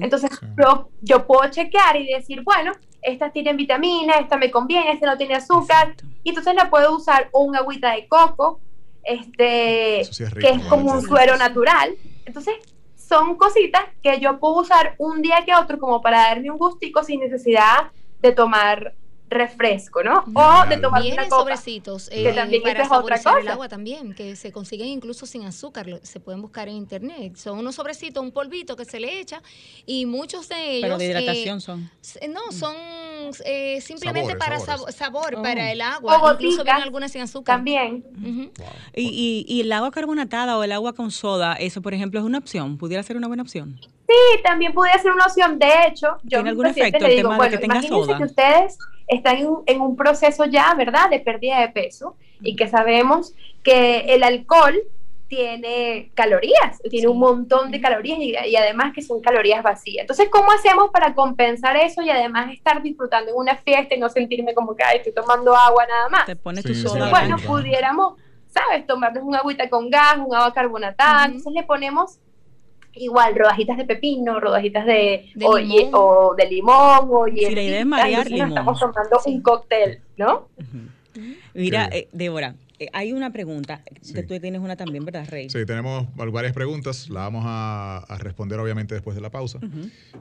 Entonces, yo, yo puedo chequear y decir, bueno, estas tienen vitaminas, esta me conviene, esta no tiene azúcar, y entonces la puedo usar o un agüita de coco, este, que es como un suero natural. Entonces, son cositas que yo puedo usar un día que otro como para darme un gustico sin necesidad de tomar refresco, ¿no? O de tomar Vienen sobrecitos eh, para saborizar el agua también, que se consiguen incluso sin azúcar, se pueden buscar en internet. Son unos sobrecitos, un polvito que se le echa y muchos de ellos... Pero de hidratación eh, son. No, son eh, simplemente para sabor, para oh. el agua. incluso vienen algunas sin azúcar. También. y, y, el agua carbonatada o el agua con soda, eso por ejemplo es una opción, pudiera ser una buena opción. Sí, también pudiera ser una opción. De hecho, yo ¿Tiene algún efecto el tema de que tenga soda? que ustedes están en, un proceso ya, ¿verdad?, de pérdida de peso y que sabemos que el alcohol tiene calorías, tiene un montón de calorías y, además que son calorías vacías. Entonces, ¿cómo hacemos para compensar eso y además estar disfrutando en una fiesta y no sentirme como que estoy tomando agua nada más? Te pones tu soda. Bueno, pudiéramos, ¿sabes? Tomarnos un agüita con gas, un agua carbonatada, entonces le ponemos igual rodajitas de pepino, rodajitas de, o de limón o Sí, la idea es marear limón. Estamos tomando un cóctel, ¿no? Mira, eh, Débora, Eh, hay una pregunta, tú tienes una también, ¿verdad, Rey? Sí, tenemos varias preguntas, la vamos a, responder obviamente después de la pausa.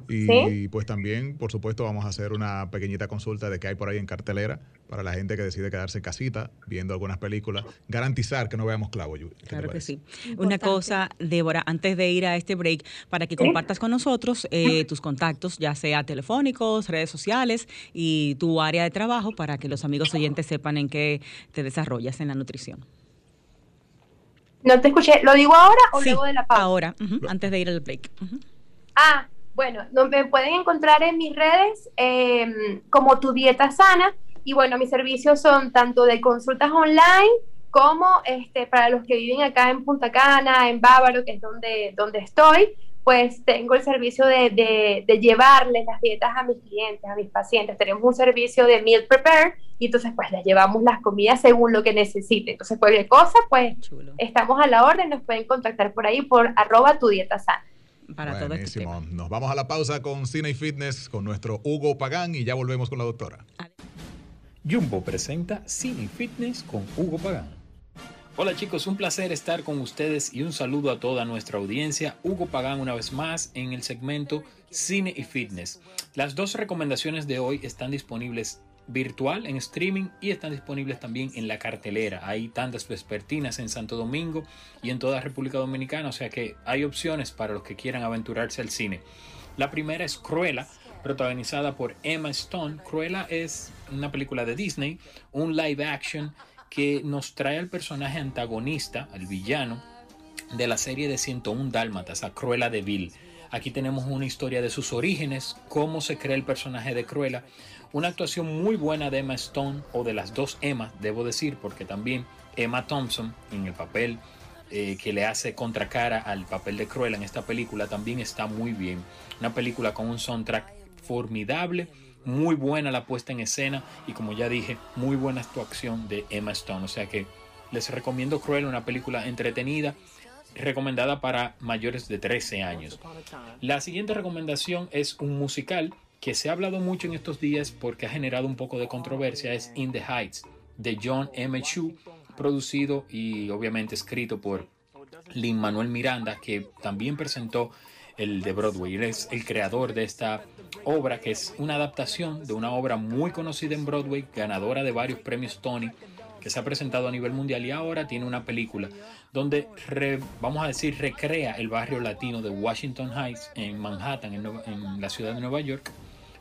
Y pues también, por supuesto, vamos a hacer una pequeñita consulta de qué hay por ahí en cartelera para la gente que decide quedarse en casita viendo algunas películas, garantizar que no veamos clavo. Claro que sí. Una cosa, Débora, antes de ir a este break, para que compartas con nosotros eh, tus contactos, ya sea telefónicos, redes sociales y tu área de trabajo, para que los amigos oyentes sepan en qué te desarrollas en la nutrición. No te escuché, ¿lo digo ahora o luego de la pausa? Ahora, antes de ir al break. Ah, bueno, me pueden encontrar en mis redes em, como Tu Dieta Sana y bueno, mis servicios son tanto de consultas online como este, para los que viven acá en Punta Cana, en Bávaro, que es donde, donde estoy, pues tengo el servicio de, de, de, llevarles las dietas a mis clientes, a mis pacientes. Tenemos un servicio de meal prepare y entonces pues les llevamos las comidas según lo que necesite. Entonces cualquier cosa, pues estamos a la orden, nos pueden contactar por ahí por arroba tu dieta sana. Para todo este Nos vamos a la pausa con Cine y Fitness con nuestro Hugo Pagán y ya volvemos con la doctora. Jumbo presenta Cine y Fitness con Hugo Pagán. Hola chicos, un placer estar con ustedes y un saludo a toda nuestra audiencia. Hugo Pagán una vez más en el segmento Cine y Fitness. Las dos recomendaciones de hoy están disponibles virtual en streaming y están disponibles también en la cartelera. Hay tantas vespertinas en Santo Domingo y en toda República Dominicana, o sea que hay opciones para los que quieran aventurarse al cine. La primera es Cruella, protagonizada por Emma Stone. Cruella es una película de Disney, un live action que nos trae al personaje antagonista, al villano, de la serie de 101 Dálmatas, a Cruella de Vil. Aquí tenemos una historia de sus orígenes, cómo se crea el personaje de Cruella, una actuación muy buena de Emma Stone, o de las dos Emma, debo decir, porque también Emma Thompson, en el papel eh, que le hace contracara al papel de Cruella en esta película, también está muy bien. Una película con un soundtrack formidable, muy buena la puesta en escena y como ya dije, muy buena actuación de Emma Stone. O sea que les recomiendo Cruel, una película entretenida, recomendada para mayores de 13 años. La siguiente recomendación es un musical que se ha hablado mucho en estos días porque ha generado un poco de controversia, es In the Heights de John M. Chu, producido y obviamente escrito por Lin Manuel Miranda, que también presentó el de Broadway. Es el creador de esta obra, que es una adaptación de una obra muy conocida en Broadway, ganadora de varios premios Tony, que se ha presentado a nivel mundial y ahora tiene una película donde, vamos a decir, recrea el barrio latino de Washington Heights en Manhattan, en, en la ciudad de Nueva York.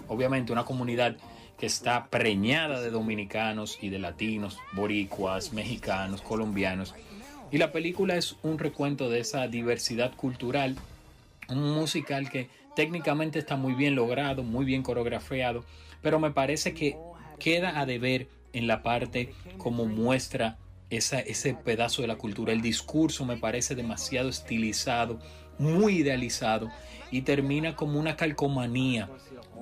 Obviamente una comunidad que está preñada de dominicanos y de latinos, boricuas, mexicanos, colombianos. Y la película es un recuento de esa diversidad cultural, un musical que técnicamente está muy bien logrado, muy bien coreografiado, pero me parece que queda a deber en la parte como muestra ese pedazo de la cultura. El discurso me parece demasiado estilizado, muy idealizado y termina como una calcomanía,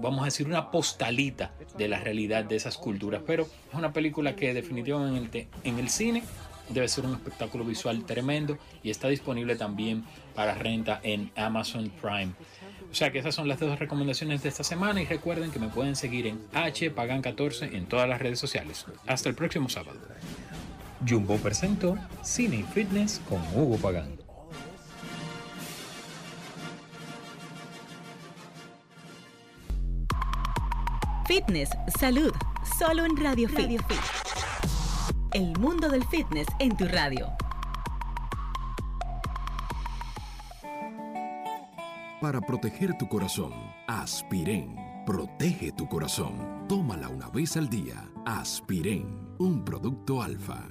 vamos a decir una postalita de la realidad de esas culturas. Pero es una película que definitivamente en el cine debe ser un espectáculo visual tremendo y está disponible también para renta en Amazon Prime. O sea que esas son las dos recomendaciones de esta semana y recuerden que me pueden seguir en hpagan14 en todas las redes sociales. Hasta el próximo sábado. Jumbo presentó Cine y Fitness con Hugo Pagán. Fitness, salud, solo en Radio Fit. El mundo del fitness en tu radio. Para proteger tu corazón, Aspiren. Protege tu corazón. Tómala una vez al día. Aspiren, un producto alfa.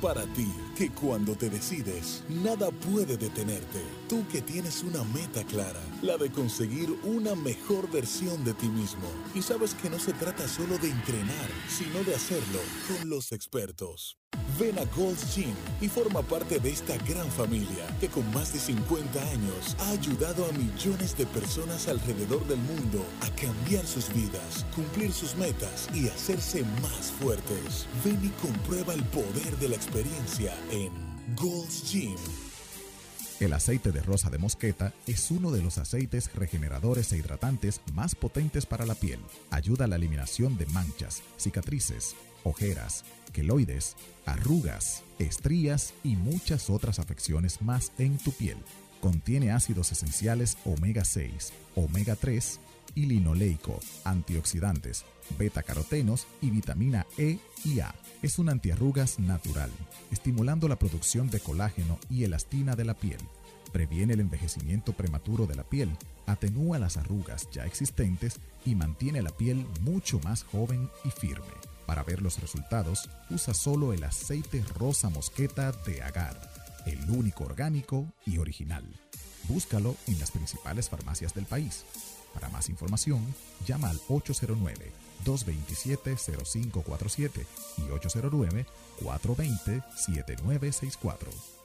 Para ti, que cuando te decides, nada puede detenerte. Tú que tienes una meta clara, la de conseguir una mejor versión de ti mismo. Y sabes que no se trata solo de entrenar, sino de hacerlo con los expertos. Ven a Gold's Gym y forma parte de esta gran familia que con más de 50 años ha ayudado a millones de personas alrededor del mundo a cambiar sus vidas, cumplir sus metas y hacerse más fuertes. Ven y comprueba el poder de la experiencia en Gold's Gym. El aceite de rosa de mosqueta es uno de los aceites regeneradores e hidratantes más potentes para la piel. Ayuda a la eliminación de manchas, cicatrices, ojeras, queloides, arrugas, estrías y muchas otras afecciones más en tu piel. Contiene ácidos esenciales omega 6, omega 3 y linoleico, antioxidantes, beta-carotenos y vitamina E y A. Es un antiarrugas natural, estimulando la producción de colágeno y elastina de la piel. Previene el envejecimiento prematuro de la piel, atenúa las arrugas ya existentes y mantiene la piel mucho más joven y firme. Para ver los resultados, usa solo el aceite rosa mosqueta de agar, el único orgánico y original. Búscalo en las principales farmacias del país. Para más información, llama al 809-227-0547 y 809-420-7964.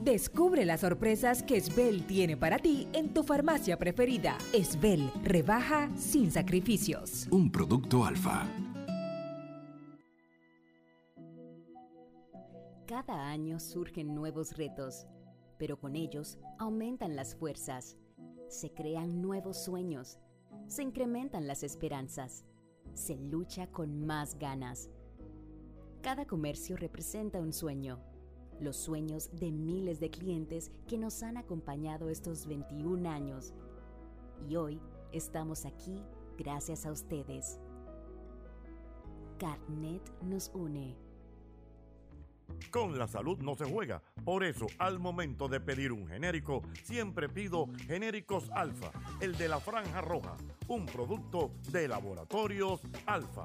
Descubre las sorpresas que Svel tiene para ti en tu farmacia preferida. Svel rebaja sin sacrificios. Un producto alfa. Cada año surgen nuevos retos, pero con ellos aumentan las fuerzas se crean nuevos sueños, se incrementan las esperanzas, se lucha con más ganas. Cada comercio representa un sueño, los sueños de miles de clientes que nos han acompañado estos 21 años. Y hoy estamos aquí gracias a ustedes. Carnet nos une. Con la salud no se juega. Por eso, al momento de pedir un genérico, siempre pido Genéricos Alfa, el de la franja roja, un producto de laboratorios Alfa.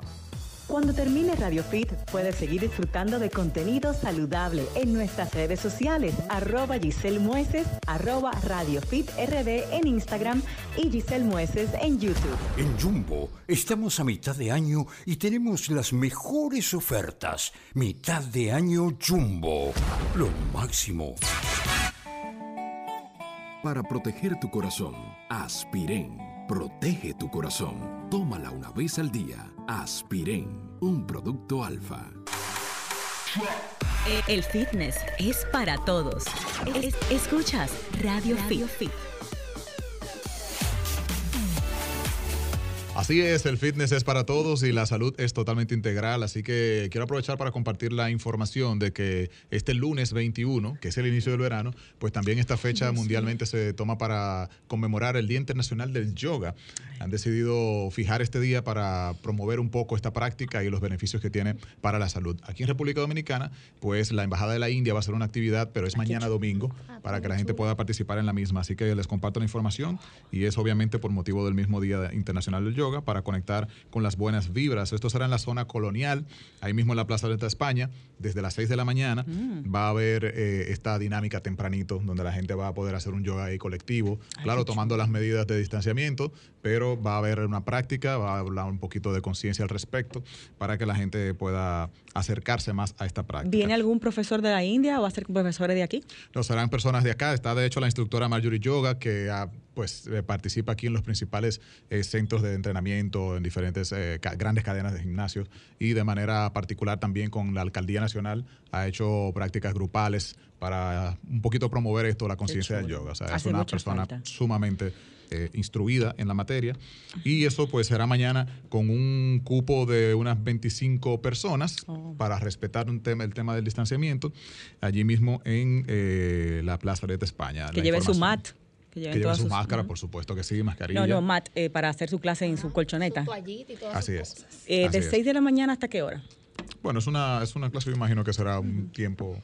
Cuando termine Radio Fit, puedes seguir disfrutando de contenido saludable en nuestras redes sociales, arroba Giselle Mueces, arroba Radio Fit RD en Instagram y Giselle Mueces en YouTube. En Jumbo estamos a mitad de año y tenemos las mejores ofertas. Mitad de año Jumbo. Lo máximo. Para proteger tu corazón, Aspiren Protege tu corazón. Tómala una vez al día. Aspiren, un producto alfa. El fitness es para todos. escuchas Radio, Fit. Así es, el fitness es para todos y la salud es totalmente integral, así que quiero aprovechar para compartir la información de que este lunes 21, que es el inicio del verano, pues también esta fecha mundialmente se toma para conmemorar el Día Internacional del Yoga. Han decidido fijar este día para promover un poco esta práctica y los beneficios que tiene para la salud. Aquí en República Dominicana, pues la Embajada de la India va a hacer una actividad, pero es mañana domingo, ah, para que la gente pueda participar en la misma, así que les comparto la información y es obviamente por motivo del mismo Día Internacional del Yoga para conectar con las buenas vibras. Esto será en la zona colonial, ahí mismo en la Plaza de España, desde las 6 de la mañana. Mm. Va a haber eh, esta dinámica tempranito, donde la gente va a poder hacer un yoga ahí colectivo, claro, tomando las medidas de distanciamiento, pero va a haber una práctica, va a hablar un poquito de conciencia al respecto, para que la gente pueda acercarse más a esta práctica. ¿Viene algún profesor de la India o va a ser profesores de aquí? No, serán personas de acá. Está de hecho la instructora Marjorie Yoga, que ha pues eh, participa aquí en los principales eh, centros de entrenamiento, en diferentes eh, grandes cadenas de gimnasios y de manera particular también con la Alcaldía Nacional ha hecho prácticas grupales para un poquito promover esto, la conciencia del yoga. O sea, es una persona sumamente instruida en la materia y eso pues será mañana con un cupo de unas 25 personas oh. para respetar un tema, el tema del distanciamiento allí mismo en la Plaza de España. Que lleve su mat que lleven, su máscara, por supuesto que sí, mascarilla. No, no, Matt, eh, para hacer su clase en su colchoneta. Así es. Eh, ¿De 6 de la mañana hasta qué hora? Bueno, es una, es una clase, me imagino que será un tiempo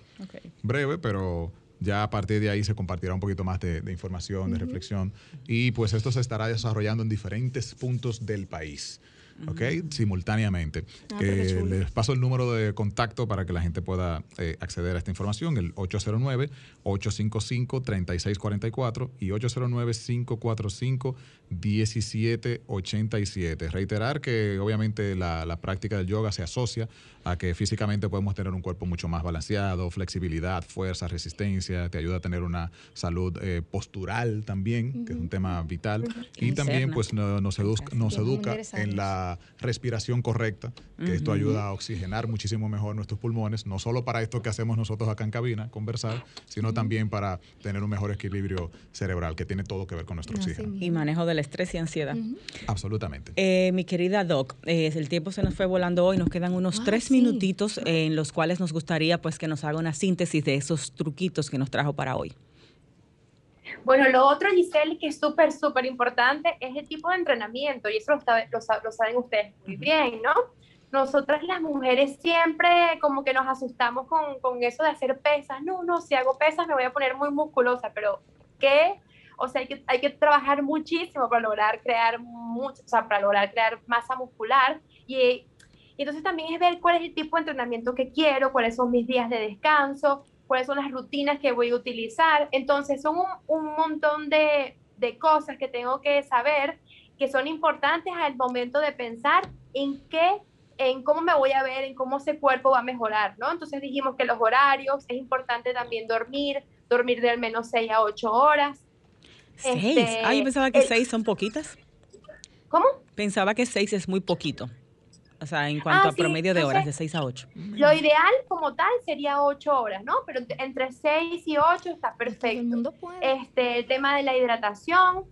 breve, pero ya a partir de ahí se compartirá un poquito más de, información, de reflexión. Y pues esto se estará desarrollando en diferentes puntos del país. ¿Ok? Simultáneamente. Ah, les paso el número de contacto para que la gente pueda eh, acceder a esta información, el 809-855-3644 y 809-545-1787. Reiterar que obviamente la, la práctica del yoga se asocia a que físicamente podemos tener un cuerpo mucho más balanceado, flexibilidad, fuerza, resistencia, te ayuda a tener una salud eh, postural también, que es un tema vital, y también pues nos, educa, nos educa en la la respiración correcta, que esto ayuda a oxigenar muchísimo mejor nuestros pulmones, no solo para esto que hacemos nosotros acá en cabina, conversar, sino también para tener un mejor equilibrio cerebral, que tiene todo que ver con nuestro oxígeno. Y manejo del estrés y ansiedad. Absolutamente. Eh, mi querida Doc, eh, el tiempo se nos fue volando hoy, nos quedan unos tres minutitos en los cuales nos gustaría pues que nos haga una síntesis de esos truquitos que nos trajo para hoy. Bueno, lo otro, Giselle, que es súper, súper importante, es el tipo de entrenamiento, y eso lo, lo, saben ustedes muy bien, ¿no? Nosotras las mujeres siempre como que nos asustamos con, con, eso de hacer pesas. No, no, si hago pesas me voy a poner muy musculosa, pero ¿qué? O sea, hay que, hay que trabajar muchísimo para lograr crear mucho, o sea, para lograr crear masa muscular. Y, y entonces también es ver cuál es el tipo de entrenamiento que quiero, cuáles son mis días de descanso, cuáles son las rutinas que voy a utilizar. Entonces son un, montón de, cosas que tengo que saber que son importantes al momento de pensar en qué en cómo me voy a ver, en cómo ese cuerpo va a mejorar, ¿no? Entonces dijimos que los horarios, es importante también dormir, dormir de al menos 6 a 8 horas. ¿Seis? Este, ah, yo pensaba que 6 son poquitas. ¿Cómo? Pensaba que 6 es muy poquito. O sea, en cuanto ah, a promedio de horas, de 6 a 8. Lo ideal como tal sería 8 horas, ¿no? Pero entre 6 y 8 está perfecto. Este, el tema de la hidratación,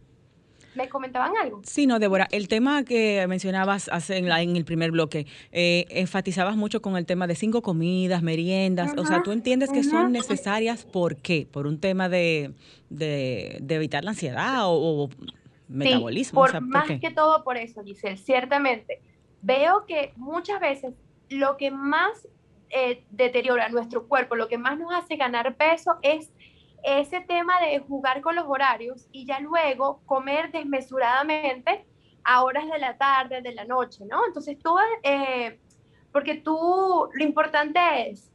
¿Me comentaban algo? Sí, no, Débora, el tema que mencionabas hace en, en el primer bloque, eh, enfatizabas mucho con el tema de cinco comidas, meriendas, o sea, tú entiendes que son necesarias, ¿por qué? ¿Por un tema de, de, evitar la ansiedad o, metabolismo? por, más que todo por eso, Giselle, ciertamente veo que muchas veces lo que más eh, deteriora nuestro cuerpo, lo que más nos hace ganar peso es ese tema de jugar con los horarios y ya luego comer desmesuradamente a horas de la tarde, de la noche, ¿no? Entonces tú, eh, porque tú, lo importante es,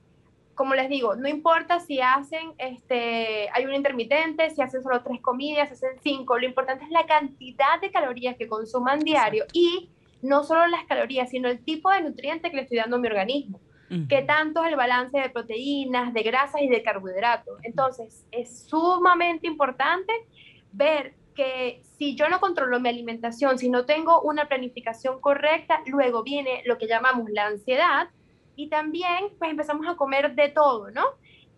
como les digo, no importa si hacen, este, hay un intermitente, si hacen solo tres comidas, si hacen cinco, lo importante es la cantidad de calorías que consuman diario y no solo las calorías, sino el tipo de nutriente que le estoy dando a mi organismo. ¿Qué tanto es el balance de proteínas, de grasas y de carbohidratos? Entonces, es sumamente importante ver que si yo no controlo mi alimentación, si no tengo una planificación correcta, luego viene lo que llamamos la ansiedad y también pues empezamos a comer de todo, ¿no?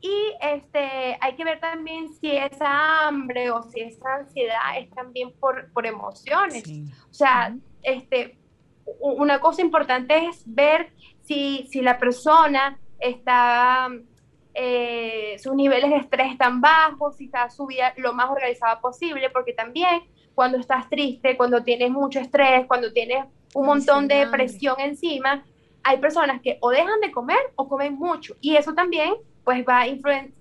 Y este, hay que ver también si esa hambre o si esa ansiedad es también por, por emociones. O sea, este, una cosa importante es ver si, si la persona está, eh, sus niveles de estrés están bajos, si está su vida lo más organizada posible, porque también cuando estás triste, cuando tienes mucho estrés, cuando tienes un montón de presión encima, hay personas que o dejan de comer o comen mucho. Y eso también pues va a,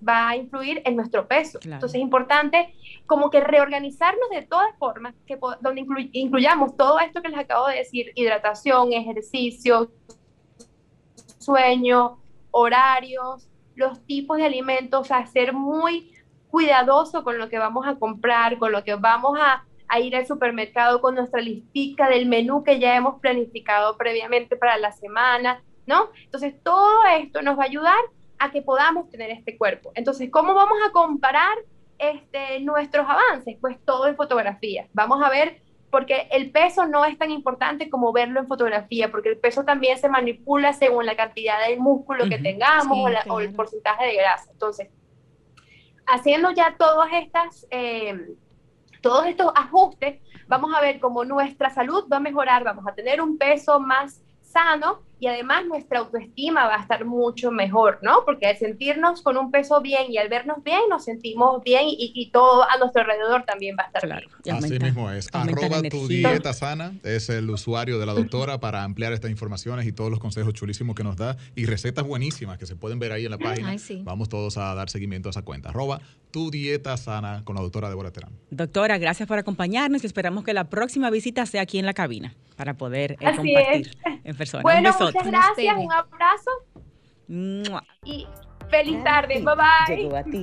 va a influir en nuestro peso. Entonces es importante como que reorganizarnos de todas formas, que donde incluyamos todo esto que les acabo de decir, hidratación, ejercicio, sueño, horarios, los tipos de alimentos, o sea, ser muy cuidadoso con lo que vamos a comprar, con lo que vamos a, a ir al supermercado con nuestra listica del menú que ya hemos planificado previamente para la semana, ¿no? Entonces, todo esto nos va a ayudar a que podamos tener este cuerpo. Entonces, ¿cómo vamos a comparar este, nuestros avances? Pues todo en fotografía. Vamos a ver, porque el peso no es tan importante como verlo en fotografía, porque el peso también se manipula según la cantidad de músculo que tengamos o, el porcentaje de grasa. Entonces, haciendo ya todas estas, eh, todos estos ajustes, vamos a ver cómo nuestra salud va a mejorar, vamos a tener un peso más sano y además nuestra autoestima va a estar mucho mejor, ¿no? Porque al sentirnos con un peso bien y al vernos bien, nos sentimos bien y, todo a nuestro alrededor también va a estar claro, bien. Así mismo es. Arroba tu dieta sana es el usuario de la doctora para ampliar estas informaciones y todos los consejos chulísimos que nos da y recetas buenísimas que se pueden ver ahí en la página. Vamos todos a dar seguimiento a esa cuenta. Arroba tu dieta sana con la doctora Débora Terán. Doctora, gracias por acompañarnos y esperamos que la próxima visita sea aquí en la cabina para poder eh, compartir en persona. Bueno, muchas gracias, un abrazo y feliz tarde, bye bye.